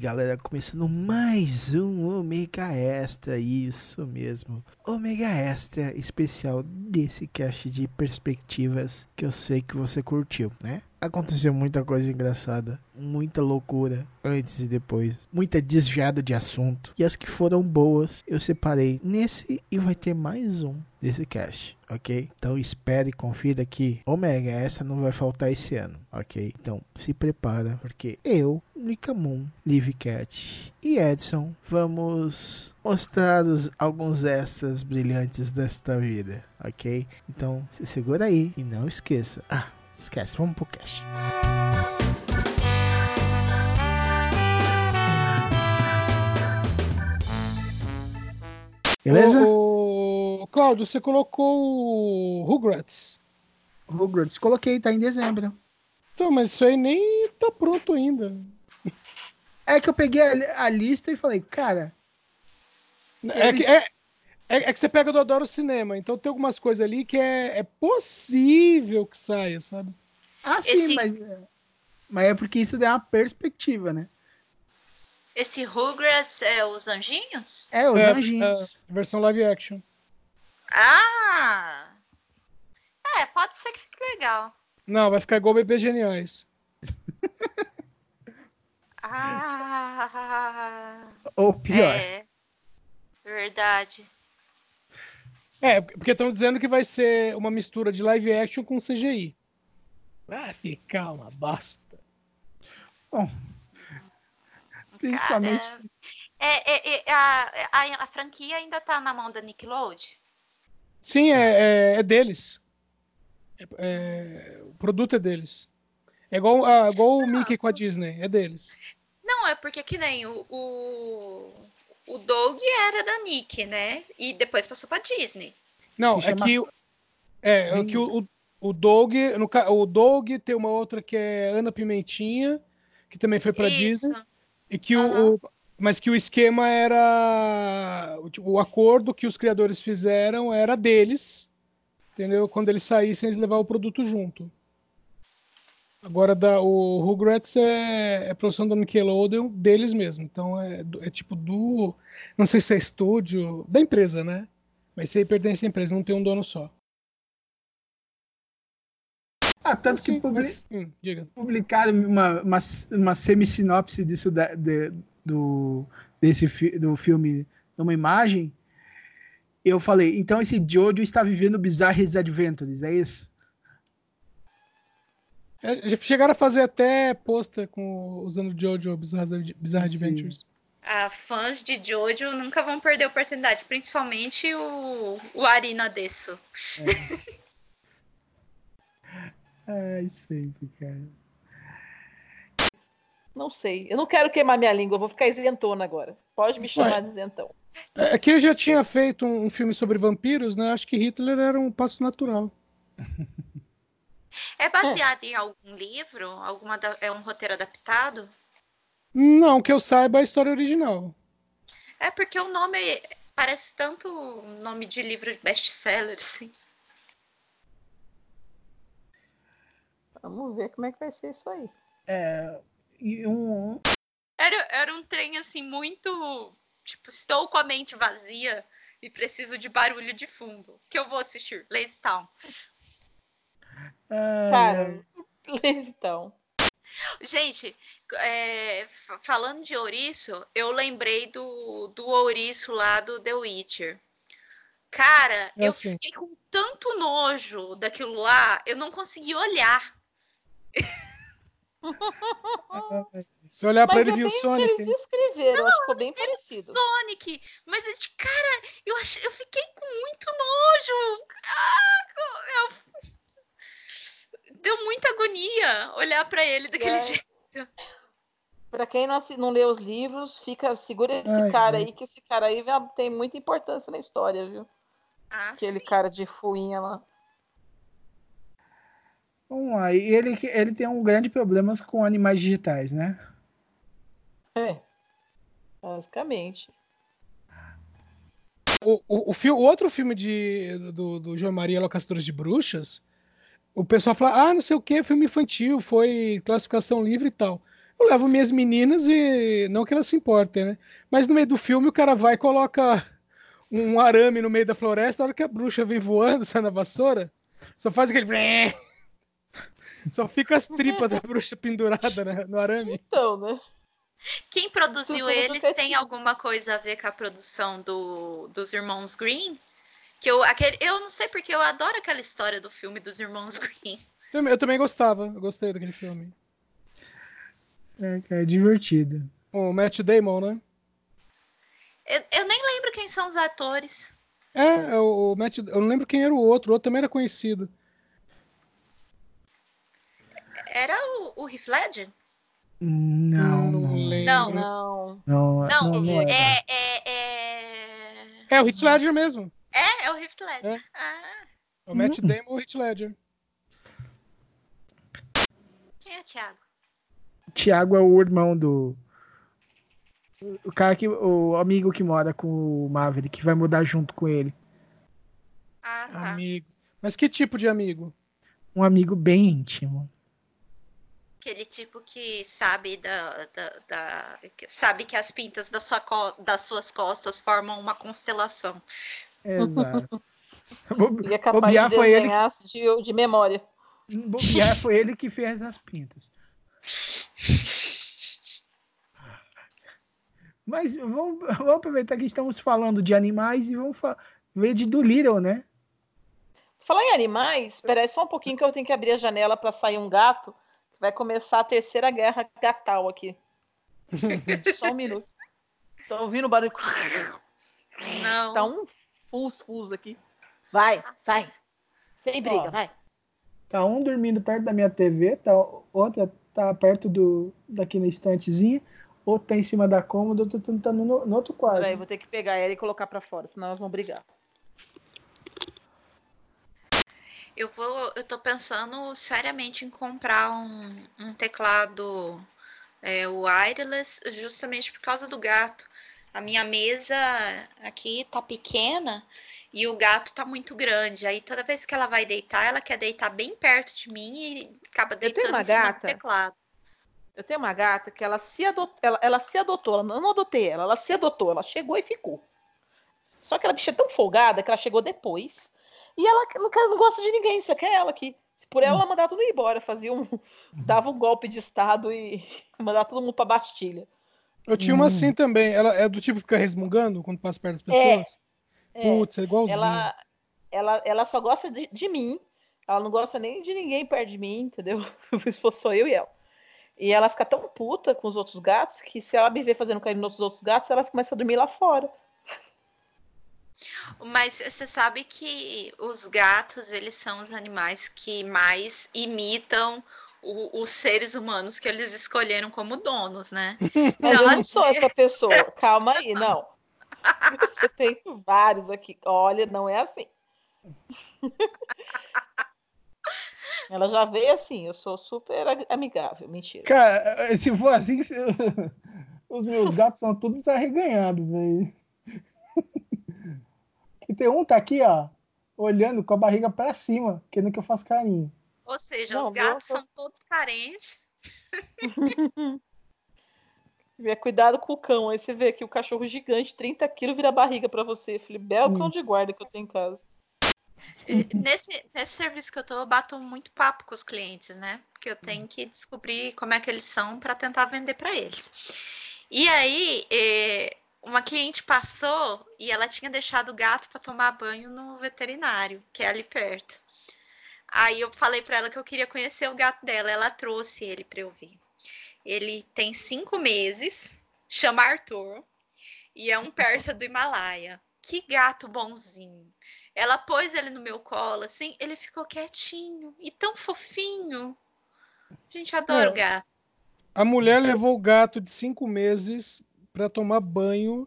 Galera, começando mais um Omega Extra, isso mesmo. Omega Extra especial desse cast de perspectivas que eu sei que você curtiu, né? Aconteceu muita coisa engraçada, muita loucura antes e depois, muita desviada de assunto. E as que foram boas eu separei nesse e vai ter mais um desse cast, ok? Então espere e confira que Omega essa não vai faltar esse ano, ok? Então se prepara porque eu, Moon, Live Cat e Edson vamos mostrar os, alguns extras brilhantes desta vida, ok? Então se segura aí e não esqueça. Ah, esquece, vamos pro cast. Beleza? Cláudio, você colocou o Rugrats. Rugrats, coloquei, tá em dezembro. Então, mas isso aí nem tá pronto ainda. É que eu peguei a, a lista e falei, cara, É Eles- que, é, é, é que você pega do Adoro Cinema, então tem algumas coisas ali que é, é possível que saia, sabe? ah sim, Esse- mas, mas é porque isso dá uma perspectiva, né? Esse Rugrats é os anjinhos? É, os É, anjinhos. Versão live action. Ah! É, pode ser que fique legal. Não, vai ficar igual Bebês Geniais. Ah! Ou pior. É. Verdade. É, porque estão dizendo que vai ser uma mistura de live action com CGI. Vai ficar uma bosta. Principalmente. Cara, é, é, é, a, a, a franquia ainda tá na mão da Nickelodeon? Sim, é, é, é deles. É- é- o produto é deles. É igual, ah, igual o Mickey com a Disney, é deles. Não, é porque que nem o, o, o Doug era da Nick, né? E depois passou pra Disney. Não, é chama- que, o- é, é que o, o, Doug, no, o Doug tem uma outra que é Ana Pimentinha, que também foi pra Isso. Disney, e que Aham. o, o- mas que o esquema era o, tipo, o acordo que os criadores fizeram era deles, entendeu? Quando eles saíssem, eles levavam o produto junto. Agora da, o Rugrats é, é produção da Nickelodeon deles mesmo. Então é, é tipo do. Não sei se é estúdio. Da empresa, né? Mas aí pertence à empresa, não tem um dono só. Ah, tanto que Assim, publi- mas- hum, diga. publicaram uma, uma, uma semi-sinopse disso da- de- do, desse fi- do filme numa imagem. Eu falei, então esse Jojo está vivendo Bizarre Adventures, é isso? É, chegaram a fazer até pôster com usando Jojo Bizarre, Bizarre Sim. Ah, Adventures. fãs de Jojo nunca vão perder a oportunidade, principalmente o, o Arina Desso. Ai, sempre, cara. Não sei. Eu não quero queimar minha língua, eu vou ficar isentona agora. Pode me chamar de isentão. É que ele já tinha feito um, um filme sobre vampiros, né? Acho que Hitler era um passo natural. É baseado em algum livro? Alguma da- é um roteiro adaptado? Não, que eu saiba a história original. É porque o nome parece tanto nome de livro de best-seller, assim. Vamos ver como é que vai ser isso aí. É, um, Era, era um trem, assim, muito... Tipo, estou com a mente vazia e preciso de barulho de fundo. Que eu vou assistir? Lazy Town. Cara, então. Gente, é, fa- falando de ouriço, eu lembrei do, do ouriço lá do The Witcher. Cara, É eu fiquei com tanto nojo daquilo lá, eu não consegui olhar. Se olhar pra Mas ele é viu o o que Sonic. eles escreveram, acho que ficou bem parecido. Sonic, mas é cara, eu eu fiquei com muito nojo. Ah, eu- deu muita agonia olhar para ele daquele É. jeito. Pra quem não, não lê os livros, fica, segura esse Ai, cara ai. aí, que esse cara aí tem muita importância na história, viu? Ah, Aquele sim. cara de fuinha lá. Vamos lá. E ele, ele tem um grande problema com animais digitais, né? É. Basicamente. O, o, o, o outro filme de, do, do João Maria Locastores de Bruxas, o pessoal fala, ah, não sei o que, filme infantil, foi classificação livre e tal. Eu levo minhas meninas e não que elas se importem, né? Mas no meio do filme o cara vai e coloca um arame no meio da floresta, a hora que a bruxa vem voando, sai na vassoura, só faz aquele. Só fica as tripas da bruxa pendurada né, no arame. Então, né? Quem produziu Tudo eles tem alguma coisa a ver com a produção do, dos irmãos Green? Que eu, aquele, eu não sei porque eu adoro aquela história do filme dos irmãos Green. Eu, eu também gostava, eu gostei daquele filme. É, é divertido. O Matt Damon, né? Eu, eu nem lembro quem são os atores. É, é o, o Matt, eu não lembro quem era o outro, o outro também era conhecido. Era o, o Heath Ledger? Não, Não não. lembro. Não. Não. Não, Não, não, não é. É, é, é... É o Heath Ledger mesmo. É, é o Heath Ledger. É. Ah, O Matt Hum. Damon e o Heath Ledger. quem é Thiago? Tiago é o irmão do. O cara que. O amigo que mora com o Maverick, que vai mudar junto com ele. Ah, tá. Amigo. Mas que tipo de amigo? Um amigo bem íntimo. Aquele tipo que sabe da, da, da- que sabe que as pintas da sua das suas costas formam uma constelação. Exato. E é capaz Bobear de foi ele- desenhar de, de memória. Bobear foi ele que fez as pintas. Mas vamos, vamos aproveitar que estamos falando de animais e vamos ver de Doolittle, né? Falar em animais, espera aí só um pouquinho que eu tenho que abrir a janela para sair um gato. que Vai começar a terceira guerra gatal aqui. só um minuto. Estão ouvindo o barulho? Não. Tá um fus-fus aqui. Vai, sai. Sem briga, Ó. vai. Tá um dormindo perto da minha TV, tá, outra tá perto do daqui na estantezinha, outro tá em cima da cômoda, outro tá no, no outro quarto. Peraí, vou ter que pegar ela e colocar para fora, senão elas vão brigar. Eu vou, eu tô pensando seriamente em comprar um, um teclado é, wireless, justamente por causa do gato. A minha mesa aqui tá pequena e o gato tá muito grande. Aí toda vez que ela vai deitar, ela quer deitar bem perto de mim e acaba tenho deitando em cima gata. do teclado. Eu tenho uma gata que ela se adotou, ela, ela se adotou, ela não, eu não adotei ela, ela se adotou, ela chegou e ficou. Só que ela bicha é tão folgada que ela chegou depois. E ela não, não gosta de ninguém, só quer ela aqui. Se por ela, ela mandava tudo ir embora, fazia um. dava um golpe de Estado e mandava todo mundo pra Bastilha. Eu tinha uma Hum. assim também. Ela é do tipo que fica resmungando quando passa perto das É, pessoas? É, Putz, é igualzinho. ela, ela, ela só gosta de, de mim. Ela não gosta nem de ninguém perto de mim, entendeu? Se fosse só eu e ela. E ela fica tão puta com os outros gatos que se ela me ver fazendo carinho nos outros gatos, ela começa a dormir lá fora. Mas você sabe que os gatos, eles são os animais que mais imitam o- os seres humanos que eles escolheram como donos, né? Mas eu Ela não sou essa pessoa. Calma aí, não. Você tem vários aqui. Olha, não é assim. Ela já veio assim, eu sou super amigável. Mentira. Cara, se for assim, se- os meus gatos são todos arreganhados, velho. E tem um tá aqui, ó, olhando com a barriga pra cima, querendo que eu faça carinho. Ou seja, Não, os gatos meu- são todos carentes. Tiver cuidado com o cão. Aí você vê que o cachorro gigante, 30 quilos, vira barriga pra você. Eu falei, belo cão de guarda que eu tenho em casa. Nesse, nesse serviço que eu tô, eu bato muito papo com os clientes, né? Porque eu tenho que descobrir como é que eles são para tentar vender para eles. E aí, eh, uma cliente passou e ela tinha deixado o gato para tomar banho no veterinário, que é ali perto. Aí eu falei para ela que eu queria conhecer o gato dela, ela trouxe ele para eu ver. Ele tem cinco meses, chama Arthur, e é um persa do Himalaia. Que gato bonzinho. Ela pôs ele no meu colo, assim, ele ficou quietinho e tão fofinho. Gente, adoro É. gato. A mulher levou o gato de cinco meses pra tomar banho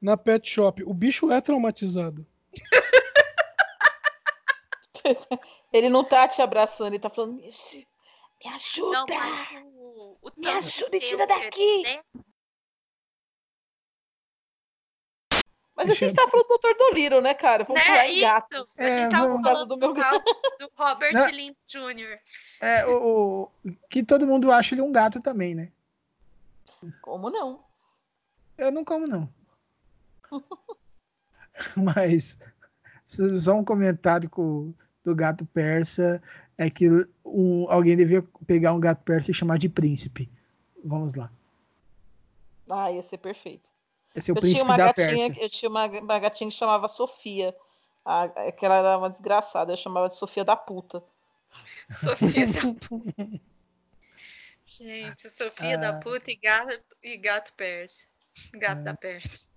na pet shop. O bicho é traumatizado. Ele não tá te abraçando, ele tá falando, me, me Não, ajuda! mas o, o Me ajuda e tira daqui! Mas Deixa a gente tá falando do Dr. Dolittle, né, cara? Vamos Né? falar em gatos. A gente É, tava vamos- falando do meu do, Ral- do Robert Não. Lynn Jr. É, o, o- que todo mundo acha ele um gato também, né? Como não? Eu não como, não. Mas só um comentário com, do gato persa é que um, alguém devia pegar um gato persa e chamar de príncipe. Vamos lá. Ah, ia ser perfeito. Esse é o eu tinha príncipe uma da gatinha, Pérsia. eu tinha uma, uma gatinha que chamava Sofia. Ah, que ela era uma desgraçada, eu chamava de Sofia da puta. Sofia da puta. Gente, Sofia da Ah. puta e gato, e gato persa. Gato da Pérsia.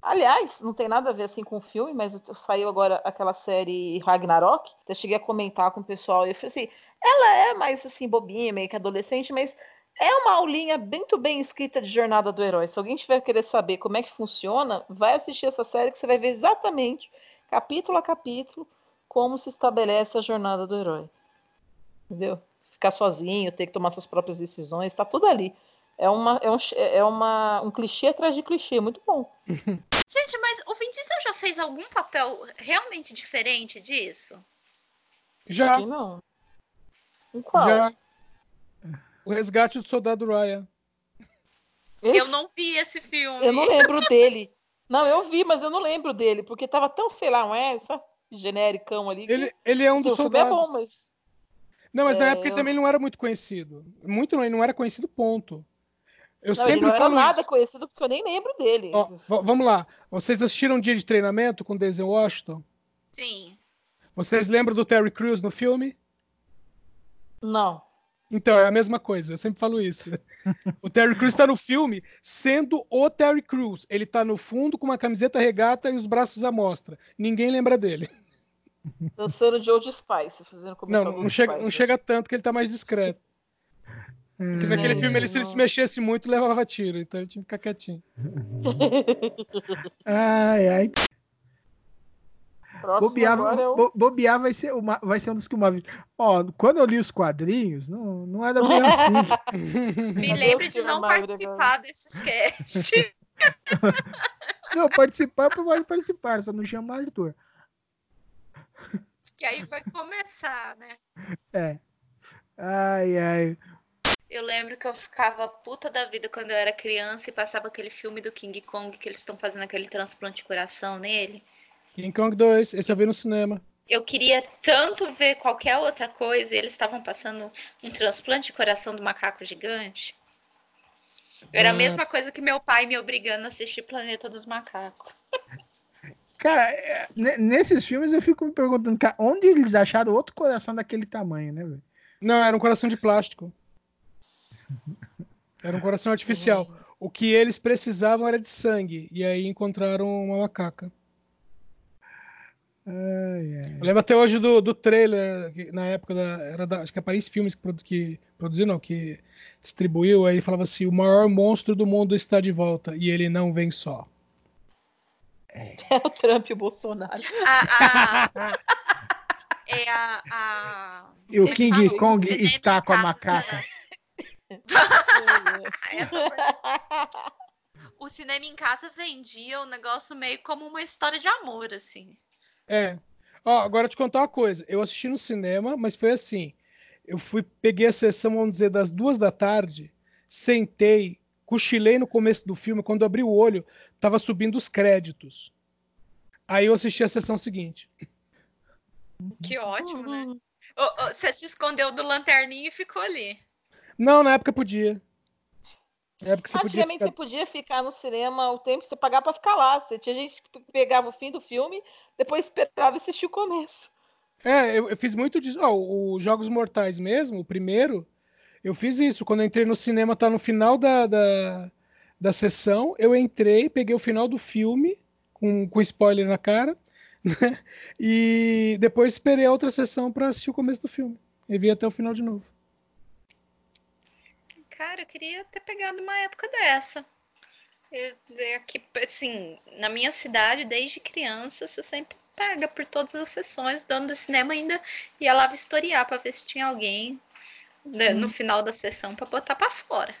Aliás, não tem nada a ver assim com o filme, mas saiu agora aquela série Ragnarok. Eu cheguei a comentar com o pessoal e eu falei assim: ela é mais assim, bobinha, meio que adolescente, mas é uma aulinha muito bem escrita de jornada do herói. Se alguém tiver querer saber como é que funciona, vai assistir essa série que você vai ver exatamente, capítulo a capítulo, como se estabelece a jornada do herói. Entendeu? Ficar sozinho, ter que tomar suas próprias decisões, tá tudo ali. É, uma, é, um, é uma, um clichê atrás de clichê, muito bom. Gente, mas o Vin Diesel já fez algum papel realmente diferente disso? Já, Aqui não. Em qual? já. O resgate do soldado Ryan. Esse? Eu não vi esse filme. Eu não lembro dele. Não, eu vi, mas eu não lembro dele, porque tava tão, sei lá, um essa genericão ali. que- Ele, ele é um dos filme é soldados. bom, mas. Não, mas na É, época ele eu- também não era muito conhecido. Muito não, ele não era conhecido, ponto. Eu Não, ele sempre não era falo nada isso. conhecido porque eu nem lembro dele. Ó, vamos lá. Vocês assistiram Dia de Treinamento com Denzel Washington? Sim. Vocês lembram do Terry Crews no filme? Não. Então, é a mesma coisa, eu sempre falo isso. O Terry Crews tá no filme sendo o Terry Crews. Ele tá no fundo com uma camiseta regata e os braços à mostra. Ninguém lembra dele. Dançando de Old Spice, fazendo comercial Não, não chega, Spice. não chega tanto que ele tá mais discreto. Porque naquele Hum, filme, ele, se ele se mexesse muito, levava tiro. Então ele tinha que ficar quietinho. Ai, ai. Próximo Bobear, é o... bo- bobear vai, ser uma, vai ser um dos que uma vez. Ó, quando eu li os quadrinhos, não, não era bem assim. Me lembre de não participar desses casts. não, participar, pode participar, só não chama Arthur. que aí vai começar, né? É. Ai, ai. Eu lembro que eu ficava puta da vida quando eu era criança e passava aquele filme do King Kong que eles estão fazendo aquele transplante de coração nele. King Kong 2, esse eu vi no cinema. Eu queria tanto ver qualquer outra coisa e eles estavam passando um transplante de coração do macaco gigante. Era a Ah. mesma coisa que meu pai me obrigando a assistir Planeta dos Macacos. Cara, é, ne- nesses filmes eu fico me perguntando, cara, onde eles acharam outro coração daquele tamanho, né, velho? Não, era um coração de plástico. Era um coração artificial. O que eles precisavam era de sangue. E aí encontraram uma macaca. Ai, ai. Eu lembro até hoje do, do trailer, que na época da, era da, acho que a Paris Filmes que, produ, que produziu, não, que distribuiu, aí ele falava assim, o maior monstro do mundo está de volta, e ele não vem só. É o Trump e o Bolsonaro. A, a- é a, a- E o é King? Kong está com a macaca. O cinema em casa vendia o negócio meio como uma história de amor, assim. É. Ó, agora te contar uma coisa. Eu assisti no cinema, mas foi assim. Eu fui, peguei a sessão, vamos dizer, das duas da tarde, sentei, cochilei no começo do filme, quando abri o olho, tava subindo os créditos. Aí eu assisti a sessão seguinte. Que ótimo, né? Uhum. Você se escondeu do lanterninho e ficou ali. Não, na época podia. Na época você podia Antigamente ficar... você podia ficar no cinema o tempo que você pagava pra ficar lá. Você tinha gente que pegava o fim do filme, depois esperava e assistia o começo. É, eu, eu fiz muito disso. Ó, o Jogos Mortais mesmo, o primeiro, eu fiz isso. Quando eu entrei no cinema, tá no final da, da, da sessão, eu entrei, peguei o final do filme, com, com spoiler na cara, Né? E depois esperei a outra sessão para assistir o começo do filme. E vi até o final de novo. Cara, eu queria ter pegado uma época dessa. Eu, aqui, assim, na minha cidade, desde criança, você sempre pega por todas as sessões. O dono do cinema ainda ia lá vistoriar para ver se tinha alguém né, no final da sessão para botar para fora.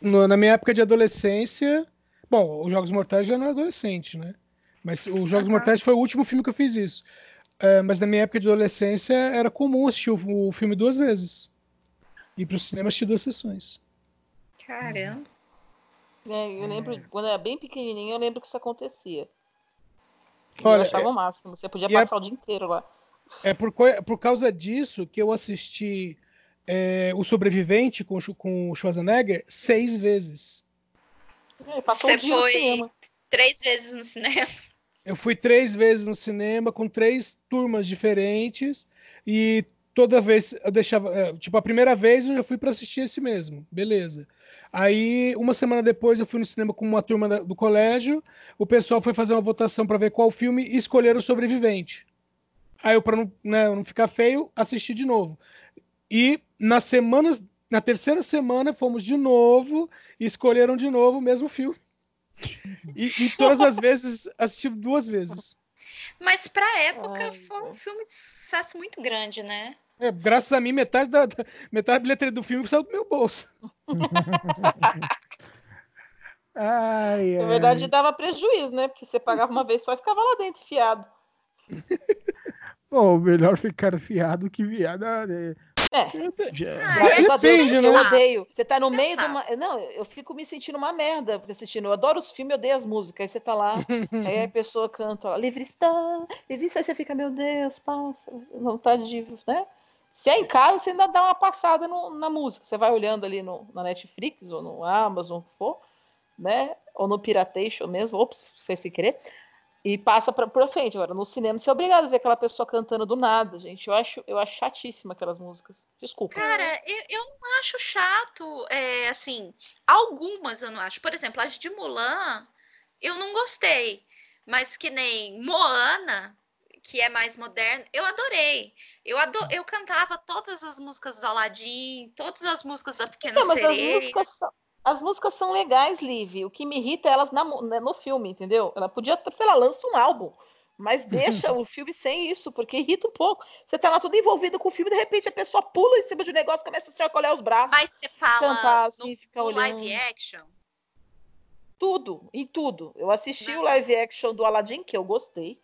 No, na minha época de adolescência, bom, os Jogos Mortais já não era adolescente, né? Mas os Jogos uhum. Mortais foi o último filme que eu fiz isso. É, mas na minha época de adolescência era comum assistir o, o filme duas vezes. Ir pro cinema assistir duas sessões. Caramba. É, eu lembro, é. quando eu era bem pequenininho, eu lembro que isso acontecia. Olha, eu achava é, o máximo. Você podia é passar é, o dia inteiro lá. É por, por causa disso que eu assisti é, O Sobrevivente com, com o Schwarzenegger seis vezes. É, Você foi três vezes no cinema. Eu fui três vezes no cinema com três turmas diferentes e toda vez eu deixava. É, tipo, a primeira vez eu já fui para assistir esse mesmo, beleza. Aí, uma semana depois, eu fui no cinema com uma turma do colégio. O pessoal foi fazer uma votação para ver qual filme e escolheram o sobrevivente. Aí, eu, para não, né, não ficar feio, assisti de novo. E nas semanas, na terceira semana, fomos de novo e escolheram de novo o mesmo filme. E, e todas as vezes assisti duas vezes. Mas pra época Ai, foi um filme de sucesso muito grande, né? É, graças a mim, metade da, da, metade da bilheteria do filme saiu do meu bolso. ai, ai. Na verdade, dava prejuízo, né? Porque você pagava uma vez só e ficava lá dentro, fiado. Bom, melhor ficar fiado que viado. Né? É. Ah, Depende, eu, eu odeio. Você tá no meio de uma. Não, eu fico me sentindo uma merda assistindo. Eu adoro os filmes, eu odeio as músicas. Aí você tá lá, aí a pessoa canta, livre está, livre está, aí você fica, meu Deus, passa, vontade de. Né? Se é em casa, você ainda dá uma passada no, na música. Você vai olhando ali no, na Netflix ou no Amazon, for, né? Ou no Piratation mesmo. Ops, foi sem querer e passa para frente. Agora, no cinema, você é obrigado a ver aquela pessoa cantando do nada, gente. Eu acho, eu acho chatíssima aquelas músicas. Desculpa. Cara, eu, eu não acho chato. É, assim, algumas eu não acho. Por exemplo, as de Mulan, eu não gostei. Mas que nem Moana, que é mais moderno, eu adorei. Eu, ador... eu cantava todas as músicas do Aladdin, todas as músicas da Pequena não, Sereia. As músicas são as músicas são legais, Liv. O que me irrita é elas na, né, no filme, entendeu? Ela podia, sei lá, lança um álbum. Mas deixa o filme sem isso, porque irrita um pouco. Você tá lá tudo envolvido com o filme, de repente a pessoa pula em cima de um negócio, começa a se acolher os braços. Mas você fala cantar, assim, no, ficar no olhando. live action? Tudo, em tudo. Eu assisti Não. o live action do Aladdin, que eu gostei.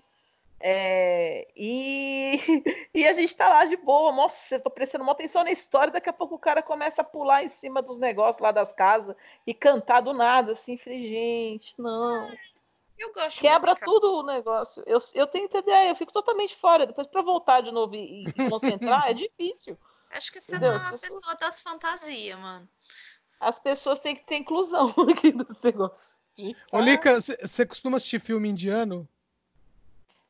É, e, e a gente tá lá de boa, nossa, eu tô prestando uma atenção na história, daqui a pouco o cara começa a pular em cima dos negócios lá das casas e cantar do nada, assim, falei, gente, não. Eu gosto Quebra tudo o negócio. Eu, eu tenho ideia, eu fico totalmente fora. Depois, para voltar de novo e, e concentrar, é difícil. Acho que você Entendeu? não é uma pessoas... pessoa das fantasias, mano. As pessoas têm que ter inclusão aqui nesse negócio. Ô, Lica, você costuma assistir filme indiano?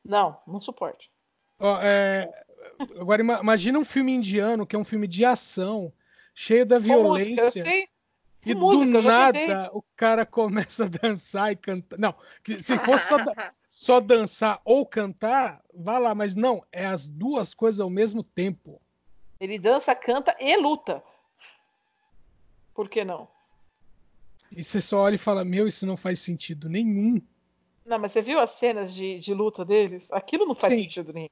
Não, não suporto. Ó, é, agora imagina um filme indiano que é um filme de ação, cheio da violência. Música, e música, do nada o cara começa a dançar e cantar. Não, se fosse só, só dançar ou cantar, vá lá, mas não, é as duas coisas ao mesmo tempo. Ele dança, canta e luta. Por que não? E você só olha e fala: Meu, isso não faz sentido nenhum. Não, mas você viu as cenas de, de luta deles? Aquilo não faz Sim. sentido nenhum.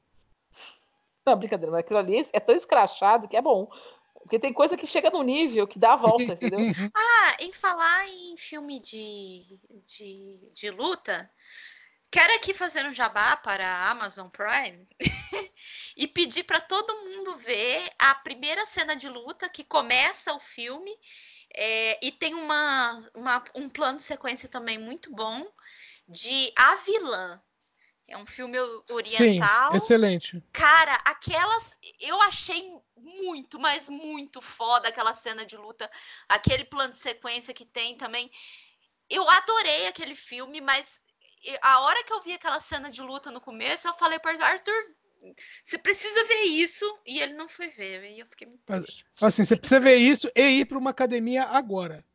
Não, brincadeira, mas aquilo ali é tão escrachado que é bom. Porque tem coisa que chega no nível que dá a volta, entendeu? ah, em falar em filme de, de, de luta, quero aqui fazer um jabá para a Amazon Prime e pedir para todo mundo ver a primeira cena de luta que começa o filme é, e tem uma, uma, um plano de sequência também muito bom de A Vilã. É um filme oriental. Sim, excelente. Cara, aquelas. Eu achei muito, mas muito foda aquela cena de luta. Aquele plano de sequência que tem também. Eu adorei aquele filme, mas a hora que eu vi aquela cena de luta no começo, eu falei para Arthur, você precisa ver isso e ele não foi ver. E eu fiquei muito triste. Assim, você precisa ver isso e ir para uma academia agora.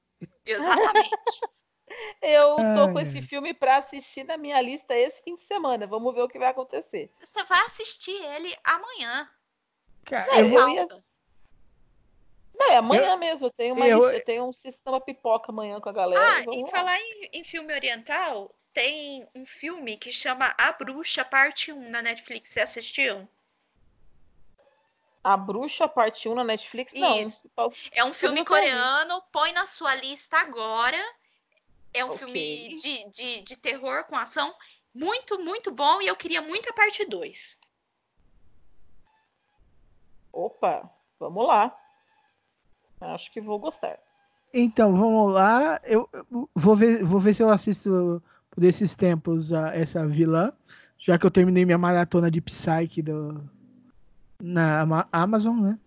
Exatamente. Eu tô Ai, com esse filme pra assistir na minha lista esse fim de semana. Vamos ver o que vai acontecer. Você vai assistir ele amanhã. Cara, É, eu vou- eu ia- Não, é amanhã mesmo. Eu tenho uma eu- lista, eu tenho um sistema pipoca amanhã com a galera. Ah, Vamos em lá. falar em, em filme oriental, tem um filme que chama A Bruxa, parte 1 na Netflix. Você assistiu? A Bruxa, parte 1 na Netflix? Não. Isso. É um filme vendo. coreano, põe na sua lista agora. É um Ok. filme de, de, de terror com ação muito, muito bom. E eu queria muito a parte 2. Opa, vamos lá. Acho que vou gostar. Então, vamos lá. Eu eu vou ver, vou ver se eu assisto por esses tempos a, essa vilã, já que eu terminei minha maratona de Psyche do, na Ama- Amazon, né?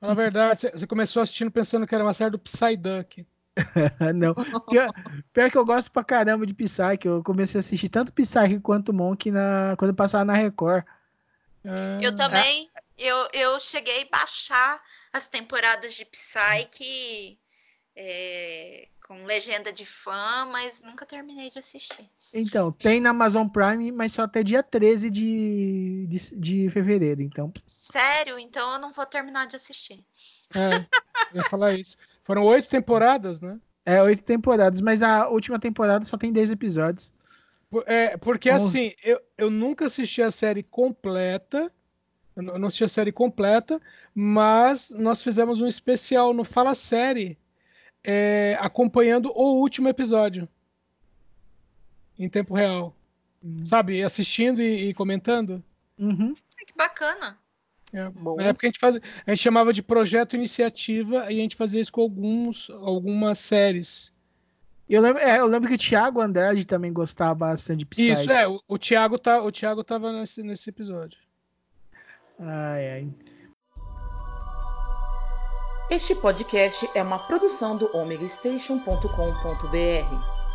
Na verdade, você- você começou assistindo pensando que era uma série do Psyduck. Não. Pior, pior que eu gosto pra caramba de Psyche. Eu comecei a assistir tanto Psyche quanto Monk na, quando eu passava na Record. Ah, Eu também. Eu, eu cheguei a baixar as temporadas de Psyche é, com legenda de fã, mas nunca terminei de assistir. Então, tem na Amazon Prime, mas só até dia 13 de, de, de fevereiro. Então, Sério? Então eu não vou terminar de assistir. É, eu ia falar isso. Foram oito temporadas, né? é oito temporadas, mas a última temporada só tem 10 episódios. Por- É, porque Onze. assim, eu, eu nunca assisti a série completa. Eu não assisti a série completa, mas nós fizemos um especial no Fala Série é, acompanhando o último episódio em tempo real. Hum. Sabe? Assistindo e, e comentando. Uhum. Que bacana. É, Bom. Na época a gente, fazia, a gente chamava de projeto iniciativa e a gente fazia isso com alguns, algumas séries. E Eu lembro, é, eu lembro que o Thiago Andrade também gostava bastante de Psyche. Isso, é, o, o Thiago tá, o Thiago tava nesse, nesse episódio. Ai, ai. Este podcast é uma produção do omegastation.com.br.